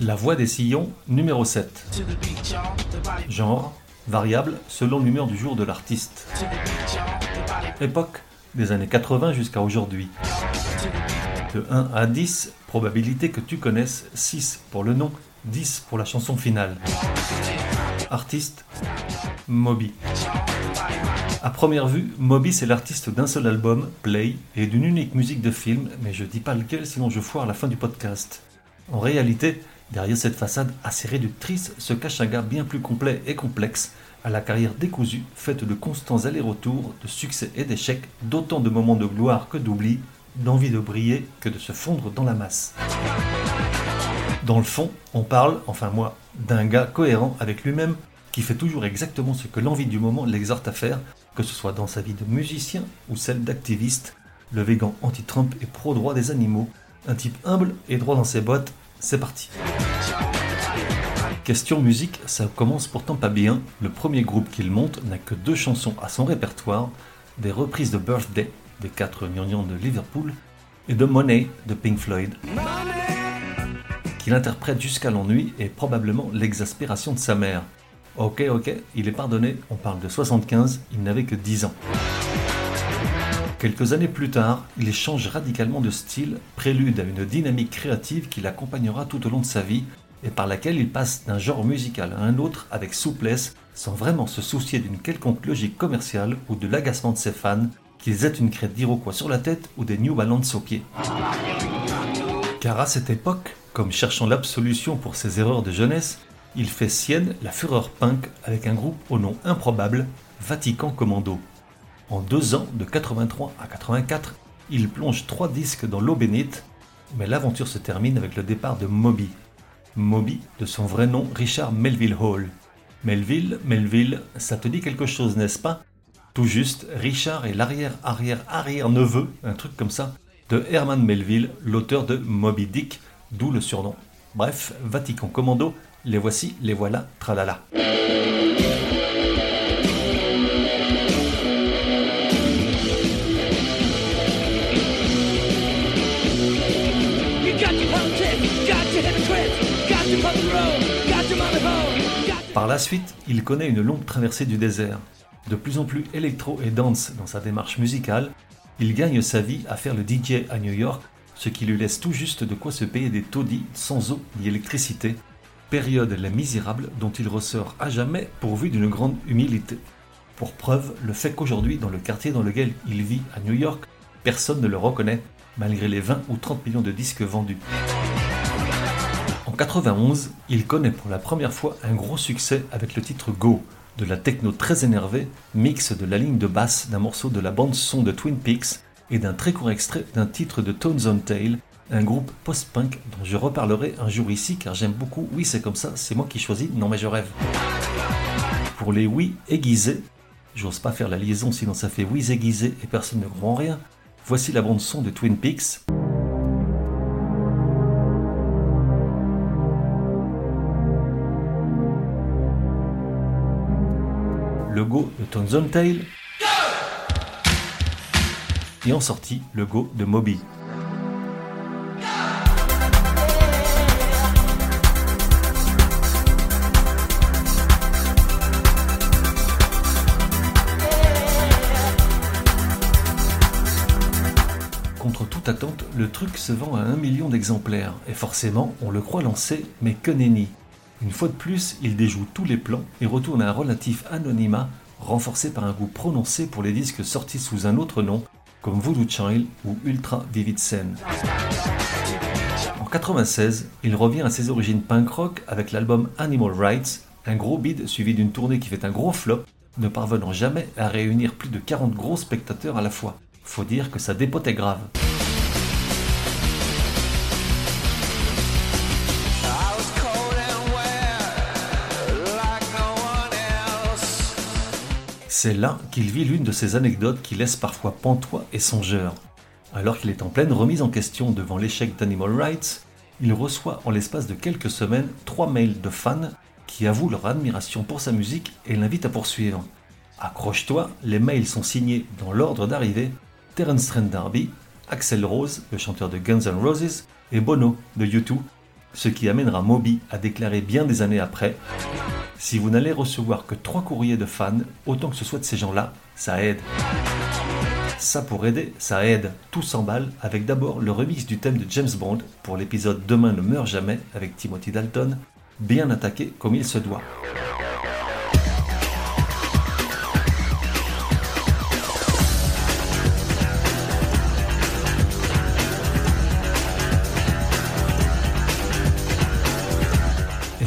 La voix des sillons, numéro 7. Genre, variable selon l'humeur du jour de l'artiste. Époque, des années 80 jusqu'à aujourd'hui. De 1 à 10, probabilité que tu connaisses 6 pour le nom, 10 pour la chanson finale. Artiste, Moby. À première vue, Moby c'est l'artiste d'un seul album, Play, et d'une unique musique de film, mais je dis pas lequel sinon je foire la fin du podcast. En réalité, derrière cette façade assez réductrice se cache un gars bien plus complet et complexe, à la carrière décousue, faite de constants allers-retours, de succès et d'échecs, d'autant de moments de gloire que d'oubli, d'envie de briller que de se fondre dans la masse. Dans le fond, on parle, enfin moi, d'un gars cohérent avec lui-même, qui fait toujours exactement ce que l'envie du moment l'exhorte à faire, que ce soit dans sa vie de musicien ou celle d'activiste, le végan anti-Trump et pro-droit des animaux, un type humble et droit dans ses bottes, c'est parti. Question musique, ça commence pourtant pas bien. Le premier groupe qu'il monte n'a que deux chansons à son répertoire, des reprises de Birthday, des quatre gnangnans de Liverpool, et de Money de Pink Floyd. Qu'il interprète jusqu'à l'ennui et probablement l'exaspération de sa mère. Ok, ok, il est pardonné, on parle de 75, il n'avait que 10 ans. Quelques années plus tard, il change radicalement de style, prélude à une dynamique créative qui l'accompagnera tout au long de sa vie et par laquelle il passe d'un genre musical à un autre avec souplesse, sans vraiment se soucier d'une quelconque logique commerciale ou de l'agacement de ses fans, qu'ils aient une crête d'Iroquois sur la tête ou des New Balance aux pieds. Car à cette époque, comme cherchant l'absolution pour ses erreurs de jeunesse, il fait sienne la fureur punk avec un groupe au nom improbable, Vatican Commando. En deux ans, de 83 à 84, il plonge trois disques dans l'eau bénite, mais l'aventure se termine avec le départ de Moby. Moby, de son vrai nom Richard Melville Hall. Melville, Melville, ça te dit quelque chose, n'est-ce pas? Tout juste, Richard est l'arrière-arrière-arrière-neveu, un truc comme ça, de Herman Melville, l'auteur de Moby Dick, d'où le surnom. Bref, Vatican Commando, les voici, les voilà, tralala. Par la suite, il connaît une longue traversée du désert. De plus en plus électro et dance dans sa démarche musicale, il gagne sa vie à faire le DJ à New York, ce qui lui laisse tout juste de quoi se payer des taudis sans eau ni électricité, période la misérable dont il ressort à jamais pourvu d'une grande humilité. Pour preuve, le fait qu'aujourd'hui, dans le quartier dans lequel il vit à New York, personne ne le reconnaît, malgré les 20 ou 30 millions de disques vendus. En 91, il connaît pour la première fois un gros succès avec le titre Go, de la techno très énervée, mix de la ligne de basse d'un morceau de la bande son de Twin Peaks et d'un très court extrait d'un titre de Tones on Tail, un groupe post-punk dont je reparlerai un jour ici car j'aime beaucoup. Oui, c'est comme ça, c'est moi qui choisis, non mais je rêve. Pour les oui aiguisés, j'ose pas faire la liaison sinon ça fait oui aiguisé et personne ne comprend rien. Voici la bande son de Twin Peaks. Le go de Tones on Tail. Et en sortie, le go de Moby. Attente, le truc se vend à un million d'exemplaires, et forcément, on le croit lancé, mais que nenni. Une fois de plus, il déjoue tous les plans et retourne à un relatif anonymat, renforcé par un goût prononcé pour les disques sortis sous un autre nom, comme Voodoo Child ou Ultra Vivid Scene. En 96, il revient à ses origines punk rock avec l'album Animal Rights, un gros bid suivi d'une tournée qui fait un gros flop, ne parvenant jamais à réunir plus de 40 gros spectateurs à la fois. Faut dire que sa dépote est grave. C'est là qu'il vit l'une de ces anecdotes qui laissent parfois pantois et songeur. Alors qu'il est en pleine remise en question devant l'échec d'Animal Rights, il reçoit en l'espace de quelques semaines trois mails de fans qui avouent leur admiration pour sa musique et l'invitent à poursuivre. Accroche-toi, les mails sont signés dans l'ordre d'arrivée Terence Trent D'Arby, Axel Rose, le chanteur de Guns N' Roses, et Bono de U2, ce qui amènera Moby à déclarer bien des années après Si vous n'allez recevoir que trois courriers de fans, autant que ce soit de ces gens-là, ça aide. Ça pour aider, ça aide. Tout s'emballe avec d'abord le remix du thème de James Bond pour l'épisode Demain ne meurt jamais avec Timothy Dalton, bien attaqué comme il se doit.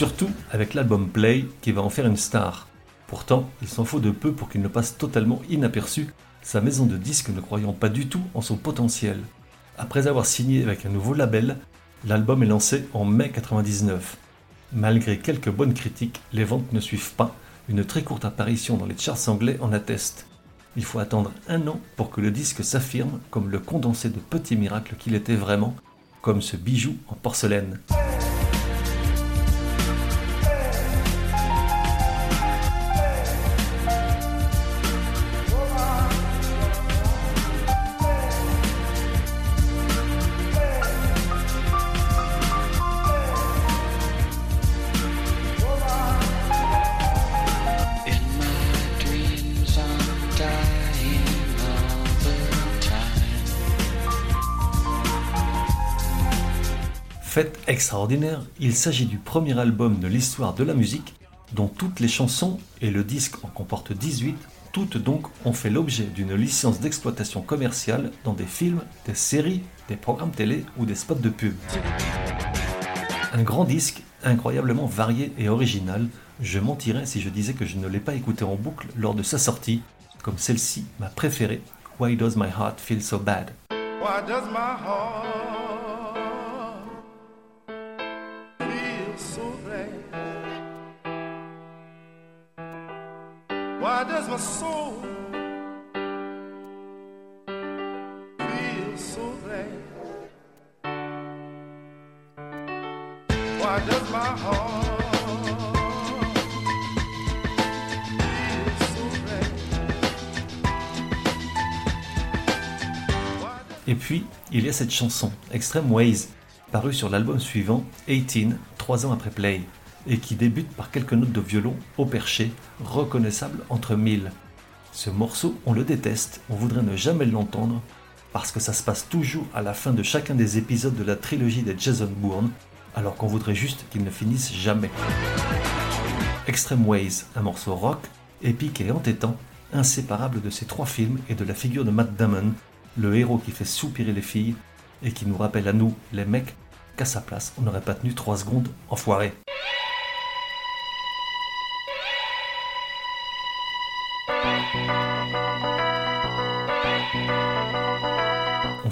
Surtout avec l'album Play qui va en faire une star. Pourtant, il s'en faut de peu pour qu'il ne passe totalement inaperçu sa maison de disques ne croyant pas du tout en son potentiel. Après avoir signé avec un nouveau label, l'album est lancé en mai 99. Malgré quelques bonnes critiques, les ventes ne suivent pas, une très courte apparition dans les charts anglais en atteste. Il faut attendre un an pour que le disque s'affirme comme le condensé de petits miracles qu'il était vraiment, comme ce bijou en porcelaine. Fait extraordinaire, il s'agit du premier album de l'histoire de la musique dont toutes les chansons, et le disque en comporte 18, toutes donc ont fait l'objet d'une licence d'exploitation commerciale dans des films, des séries, des programmes télé ou des spots de pub. Un grand disque, incroyablement varié et original, je mentirais si je disais que je ne l'ai pas écouté en boucle lors de sa sortie, comme celle-ci, ma préférée, Why Does My Heart Feel So Bad? Why does my soul feel so glad? Why does my heart feel so glad? Et puis, il y a cette chanson, Extreme Ways, parue sur l'album suivant, 18, trois ans après Play et qui débute par quelques notes de violon au perché, reconnaissables entre mille. Ce morceau, on le déteste, on voudrait ne jamais l'entendre, parce que ça se passe toujours à la fin de chacun des épisodes de la trilogie des Jason Bourne, alors qu'on voudrait juste qu'il ne finisse jamais. Extreme Ways, un morceau rock, épique et entêtant, inséparable de ces trois films et de la figure de Matt Damon, le héros qui fait soupirer les filles et qui nous rappelle à nous, les mecs, qu'à sa place, on n'aurait pas tenu trois secondes, enfoiré.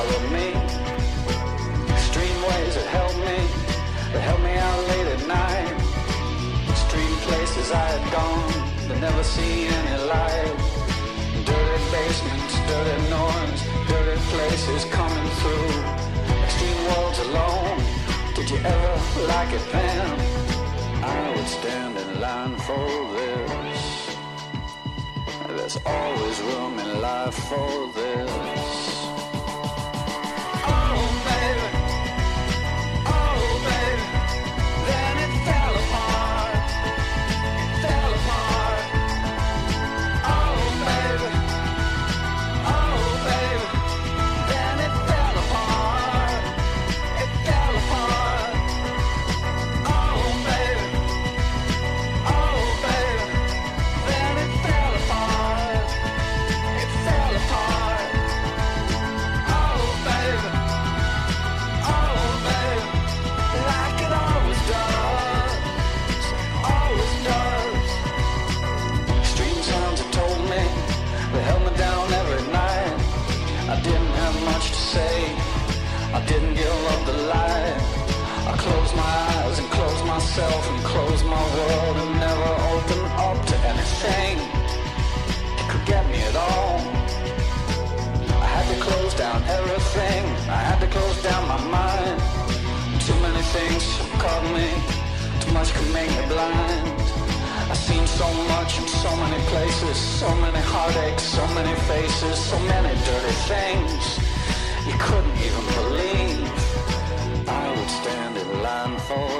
Color me. Extreme ways that help me, that help me out late at night. Extreme places I had gone, but never see any light. Dirty basements, dirty norms, dirty places coming through. Extreme worlds alone, did you ever like it then? I would stand in line for this. There's always room in life for this. Much could make me blind. I've seen so much in so many places, so many heartaches, so many faces, so many dirty things you couldn't even believe. I would stand in line for